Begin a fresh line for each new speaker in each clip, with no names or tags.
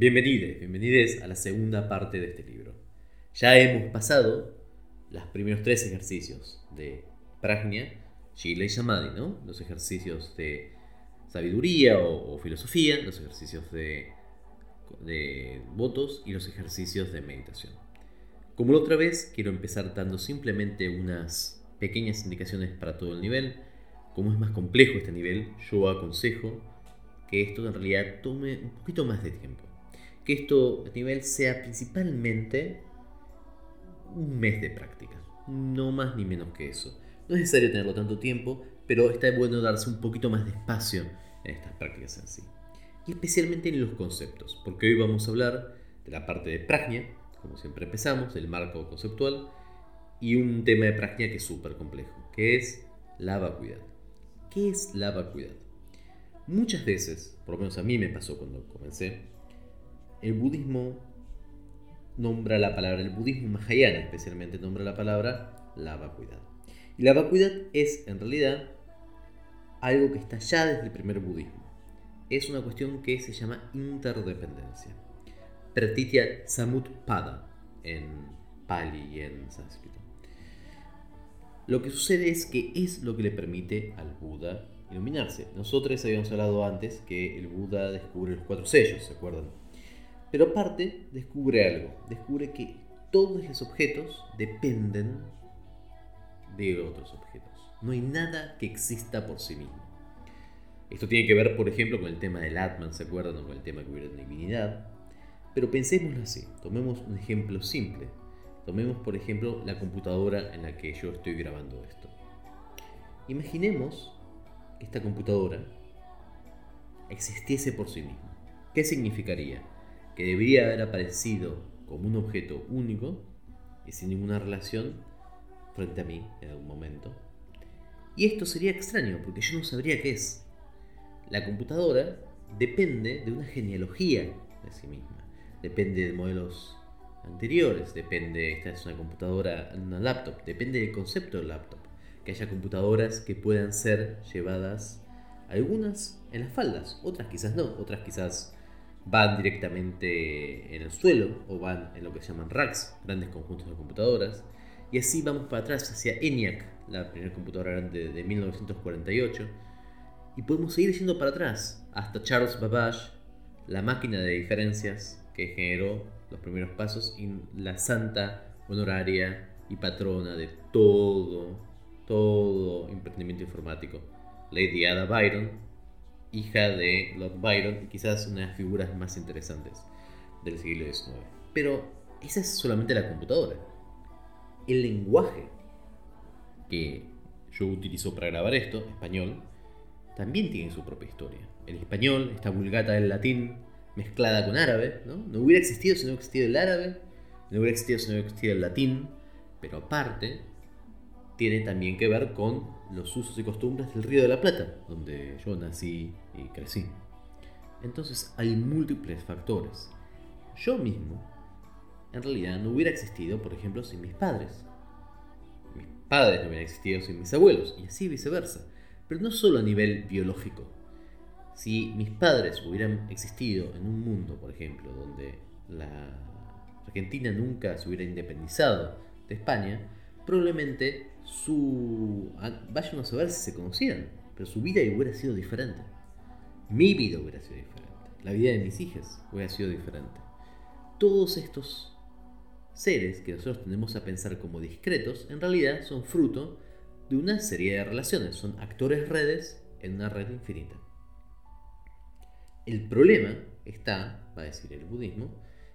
Bienvenidos, bienvenidos a la segunda parte de este libro. Ya hemos pasado los primeros tres ejercicios de Prajna, Shila y Samadhi, ¿no? Los ejercicios de sabiduría o, filosofía, los ejercicios de, de votos y los ejercicios de meditación. Como la otra vez, quiero empezar dando simplemente unas pequeñas indicaciones para todo el nivel. Como es más complejo este nivel, yo aconsejo que esto en realidad tome un poquito más de tiempo. Que esto a nivel sea principalmente un mes de práctica. No más ni menos que eso. No es necesario tenerlo tanto tiempo, pero está bueno darse un poquito más de espacio en estas prácticas en sí. Y especialmente en los conceptos, porque hoy vamos a hablar de la parte de prajna, como siempre empezamos, el marco conceptual, y un tema de prajna que es súper complejo, que es la vacuidad. ¿Qué es la vacuidad? Muchas veces, por lo menos a mí me pasó cuando comencé, el budismo nombra la palabra, el budismo mahayana especialmente nombra la palabra la vacuidad. Y la vacuidad es en realidad algo que está ya desde el primer budismo. Es una cuestión que se llama interdependencia. Pratitya Samutpada en Pali y en sánscrito. Lo que sucede es que es lo que le permite al Buda iluminarse. Nosotros habíamos hablado antes que el Buda descubre los cuatro sellos, ¿se acuerdan? Pero aparte, descubre algo. Descubre que todos los objetos dependen de otros objetos. No hay nada que exista por sí mismo. Esto tiene que ver, por ejemplo, con el tema del Atman, ¿se acuerdan? Con el tema que hubiera divinidad. Pero pensémoslo así. Tomemos un ejemplo simple. Tomemos, por ejemplo, la computadora en la que yo estoy grabando esto. Imaginemos que esta computadora existiese por sí misma. ¿Qué significaría? Debería haber aparecido como un objeto único y sin ninguna relación frente a mí en algún momento. Y esto sería extraño porque yo no sabría qué es. La computadora depende de una genealogía de sí misma. Depende de modelos anteriores, depende, esta es una computadora, una laptop, depende del concepto del laptop. Que haya computadoras que puedan ser llevadas, algunas en las faldas, otras quizás no, otras quizás van directamente en el suelo o van en lo que se llaman racks, grandes conjuntos de computadoras. Y así vamos para atrás hacia ENIAC, la primera computadora grande de 1948. Y podemos seguir yendo para atrás hasta Charles Babbage, la máquina de diferencias que generó los primeros pasos y la santa honoraria y patrona de todo, todo emprendimiento informático, Lady Ada Byron, hija de Lord Byron y quizás una de las figuras más interesantes del siglo XIX. Pero esa es solamente la computadora. El lenguaje que yo utilizo para grabar esto, español, también tiene su propia historia. El español, esta vulgata del latín mezclada con árabe, ¿no? No hubiera existido si no hubiera existido el árabe, no hubiera existido si no hubiera existido el latín, pero aparte tiene también que ver con los usos y costumbres del Río de la Plata, donde yo nací y crecí. Entonces hay múltiples factores. Yo mismo, en realidad, no hubiera existido, por ejemplo, sin mis padres. Mis padres no hubieran existido sin mis abuelos, y así viceversa. Pero no solo a nivel biológico. Si mis padres hubieran existido en un mundo, por ejemplo, donde la Argentina nunca se hubiera independizado de España, probablemente su... Vayan a saber si se conocían, pero su vida hubiera sido diferente. Mi vida hubiera sido diferente. La vida de mis hijas hubiera sido diferente. Todos estos seres que nosotros tendemos a pensar como discretos, en realidad son fruto de una serie de relaciones. Son actores redes en una red infinita. El problema está, va a decir el budismo,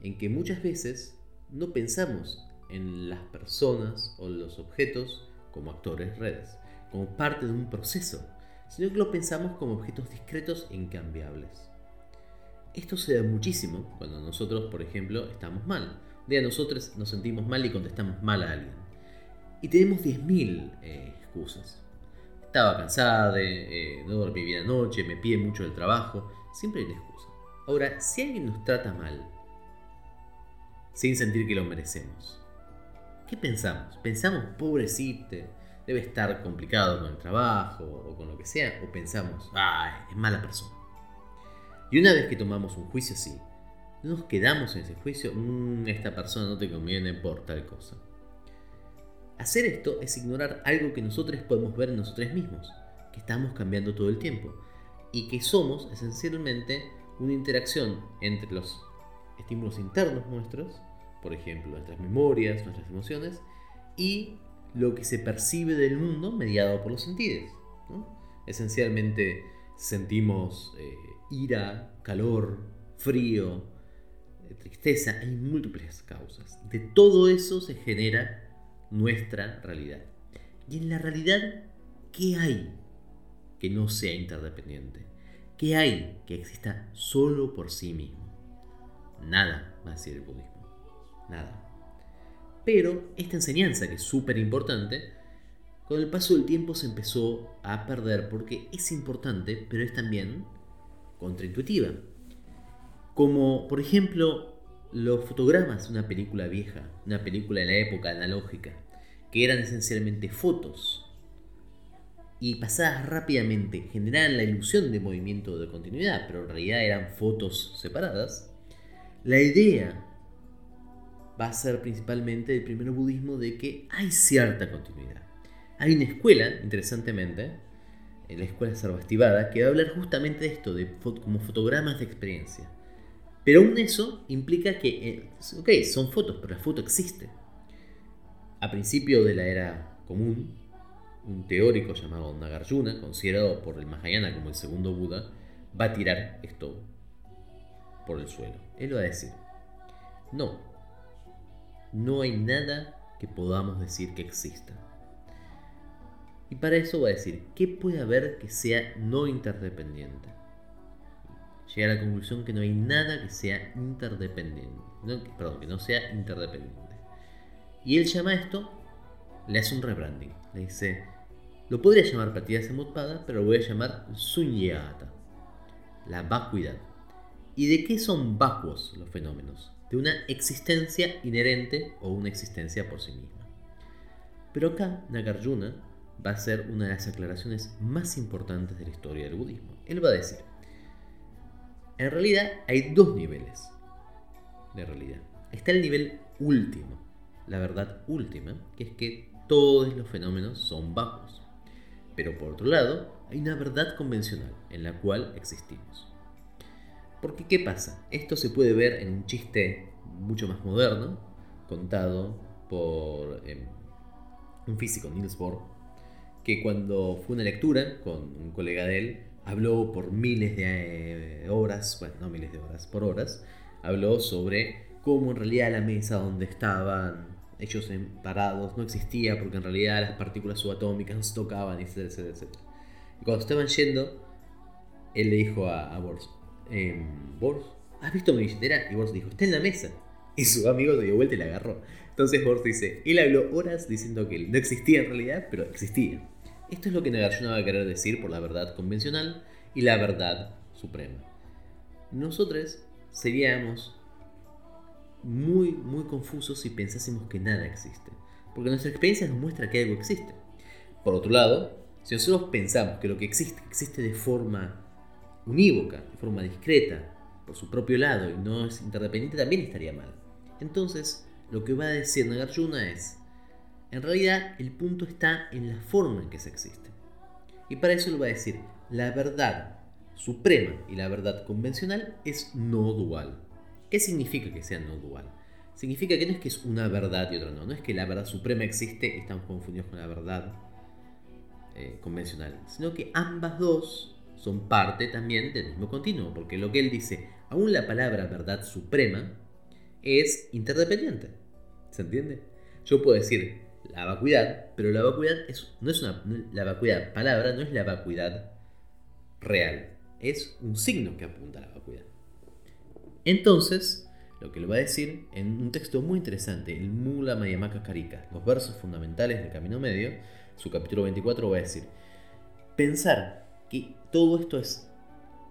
en que muchas veces no pensamos en las personas o los objetos como actores redes, como parte de un proceso, sino que lo pensamos como objetos discretos e incambiables. Esto se da muchísimo cuando nosotros, por ejemplo, estamos mal. Un día nosotros nos sentimos mal y contestamos mal a alguien. Y tenemos 10.000 eh, excusas. Estaba cansada, eh, no dormí bien anoche, me pide mucho el trabajo. Siempre hay una excusa. Ahora, si alguien nos trata mal, sin sentir que lo merecemos, ¿qué pensamos? ¿Pensamos, pobrecito, debe estar complicado con el trabajo o con lo que sea? ¿O pensamos, ay, es mala persona? Y una vez que tomamos un juicio así, No nos quedamos en ese juicio, mmm, esta persona no te conviene por tal cosa. Hacer esto es ignorar algo que nosotros podemos ver en nosotros mismos, que estamos cambiando todo el tiempo y que somos esencialmente una interacción entre los estímulos internos nuestros, por ejemplo, nuestras memorias, nuestras emociones, y lo que se percibe del mundo mediado por los sentidos. Esencialmente sentimos eh, ira, calor, frío, eh, tristeza, hay múltiples causas. De todo eso se genera nuestra realidad. Y en la realidad, ¿qué hay que no sea interdependiente? ¿Qué hay que exista solo por sí mismo? Nada, va a decir el budismo. Nada. Pero esta enseñanza, que es súper importante, con el paso del tiempo se empezó a perder porque es importante, pero es también contraintuitiva. Como por ejemplo los fotogramas de una película vieja, una película de la época analógica, que eran esencialmente fotos y pasadas rápidamente generaban la ilusión de movimiento de continuidad, pero en realidad eran fotos separadas, la idea va a ser principalmente del primer budismo de que hay cierta continuidad. Hay una escuela, interesantemente, en la escuela Sarvastivada, que va a hablar justamente de esto, de como fotogramas de experiencia. Pero aún eso implica que, eh, ok, son fotos, pero la foto existe. A principio de la era común, un teórico llamado Nagarjuna, considerado por el Mahayana como el segundo Buda, va a tirar esto por el suelo. Él va a decir, no, no hay nada que podamos decir que exista. Y para eso va a decir, ¿qué puede haber que sea no interdependiente? Llega a la conclusión que no hay nada que sea interdependiente. perdón, que no sea interdependiente. Y él llama esto, le hace un rebranding. Le dice, lo podría llamar Pratya Samutpada, pero lo voy a llamar Sunyata, la vacuidad. ¿Y de qué son vacuos los fenómenos? De una existencia inherente o una existencia por sí misma. Pero acá Nagarjuna va a ser una de las aclaraciones más importantes de la historia del budismo. Él va a decir, en realidad hay dos niveles de realidad. Está el nivel último, la verdad última, que es que todos los fenómenos son bajos. Pero por otro lado, hay una verdad convencional en la cual existimos. Porque ¿qué pasa? Esto se puede ver en un chiste mucho más moderno, contado por em, un físico, Niels Bohr, que cuando fue una lectura con un colega de él, habló por miles de eh, horas, bueno, no miles de horas, por horas, habló sobre cómo en realidad la mesa donde estaban ellos parados no existía porque en realidad las partículas subatómicas no se tocaban, etc, etc, Y cuando estaban yendo, él le dijo a, a Bors, eh, Bors, ¿has visto mi billetera? Y Bors dijo, está en la mesa. Y su amigo se dio vuelta y la agarró. Entonces Bors dice, él habló horas diciendo que no existía en realidad, pero existía. Esto es lo que Nagarjuna va a querer decir por la verdad convencional y la verdad suprema. Nosotros seríamos muy, muy confusos si pensásemos que nada existe, porque nuestra experiencia nos muestra que algo existe. Por otro lado, si nosotros pensamos que lo que existe existe de forma unívoca, de forma discreta, por su propio lado y no es interdependiente, también estaría mal. Entonces, lo que va a decir Nagarjuna es, en realidad, el punto está en la forma en que se existe. Y para eso lo va a decir, la verdad suprema y la verdad convencional es no dual. ¿Qué significa que sea no dual? Significa que no es que es una verdad y otra no, no es que la verdad suprema existe y estamos confundidos con la verdad eh, convencional, sino que ambas dos son parte también del mismo continuo, porque lo que él dice, aún la palabra verdad suprema es interdependiente. ¿Se entiende? Yo puedo decir, la vacuidad, pero la vacuidad es, no es una. La vacuidad, palabra, no es la vacuidad real. Es un signo que apunta a la vacuidad. Entonces, lo que le va a decir en un texto muy interesante, el Mula Mayamaka Karika, los versos fundamentales del Camino Medio, su capítulo 24 va a decir: Pensar que todo esto es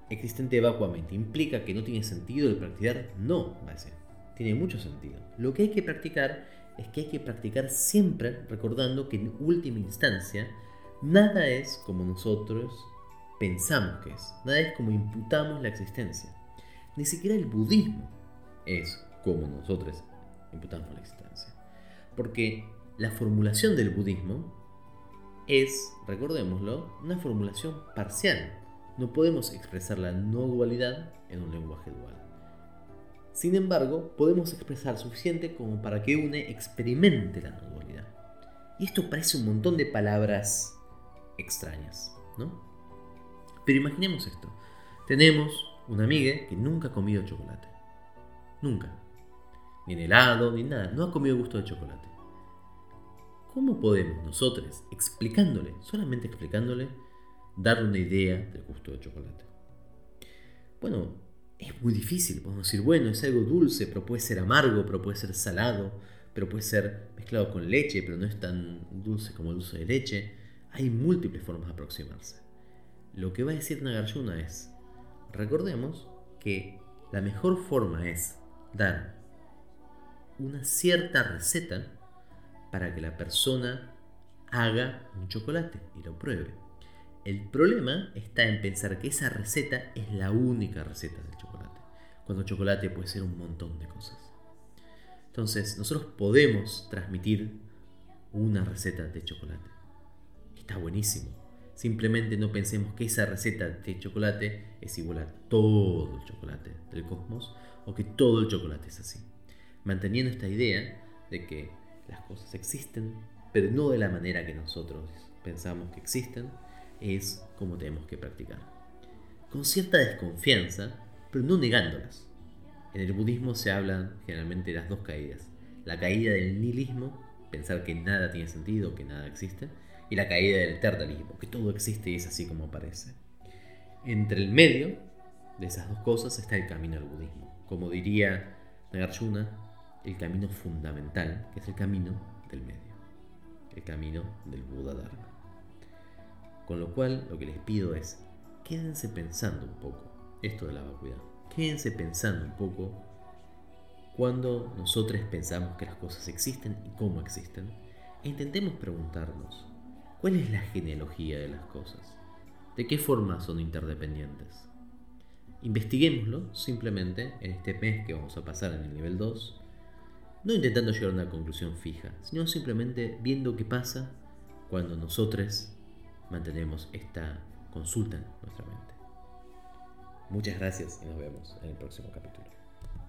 existente vacuamente implica que no tiene sentido el practicar, no, decir. Tiene mucho sentido. Lo que hay que practicar es que hay que practicar siempre recordando que en última instancia nada es como nosotros pensamos que es, nada es como imputamos la existencia. Ni siquiera el budismo es cómo nosotros imputamos la existencia. Porque la formulación del budismo es, recordémoslo, una formulación parcial. No podemos expresar la no dualidad en un lenguaje dual. Sin embargo, podemos expresar suficiente como para que une experimente la no dualidad. Y esto parece un montón de palabras extrañas, ¿no? Pero imaginemos esto. Tenemos una amiga que nunca ha comido chocolate. Nunca. Ni en helado, ni nada. No ha comido gusto de chocolate. ¿Cómo podemos nosotros, explicándole, solamente explicándole, darle una idea del gusto de chocolate? Bueno, es muy difícil. Podemos decir, bueno, es algo dulce, pero puede ser amargo, pero puede ser salado, pero puede ser mezclado con leche, pero no es tan dulce como el dulce de leche. Hay múltiples formas de aproximarse. Lo que va a decir Nagarjuna es, recordemos que la mejor forma es dar una cierta receta para que la persona haga un chocolate y lo pruebe. El problema está en pensar que esa receta es la única receta del chocolate, cuando chocolate puede ser un montón de cosas. Entonces, nosotros podemos transmitir una receta de chocolate. Está buenísimo. Simplemente no pensemos que esa receta de chocolate es igual a todo el chocolate del cosmos o que todo el chocolate es así. Manteniendo esta idea de que las cosas existen, pero no de la manera que nosotros pensamos que existen, es como tenemos que practicar. Con cierta desconfianza, pero no negándolas. En el budismo se hablan generalmente de las dos caídas. La caída del nihilismo, pensar que nada tiene sentido, que nada existe, y la caída del eternalismo, que todo existe y es así como parece. Entre el medio de esas dos cosas está el camino al budismo. Como diría Nagarjuna, el camino fundamental, que es el camino del medio, el camino del Buda Dharma. Con lo cual, lo que les pido es, quédense pensando un poco esto de la vacuidad. Quédense pensando un poco cuando nosotros pensamos que las cosas existen y cómo existen. E intentemos preguntarnos, ¿cuál es la genealogía de las cosas? ¿De qué forma son interdependientes? Investiguémoslo simplemente en este mes que vamos a pasar en el nivel 2, no intentando llegar a una conclusión fija, sino simplemente viendo qué pasa cuando nosotros mantenemos esta consulta en nuestra mente. Muchas gracias y nos vemos en el próximo capítulo.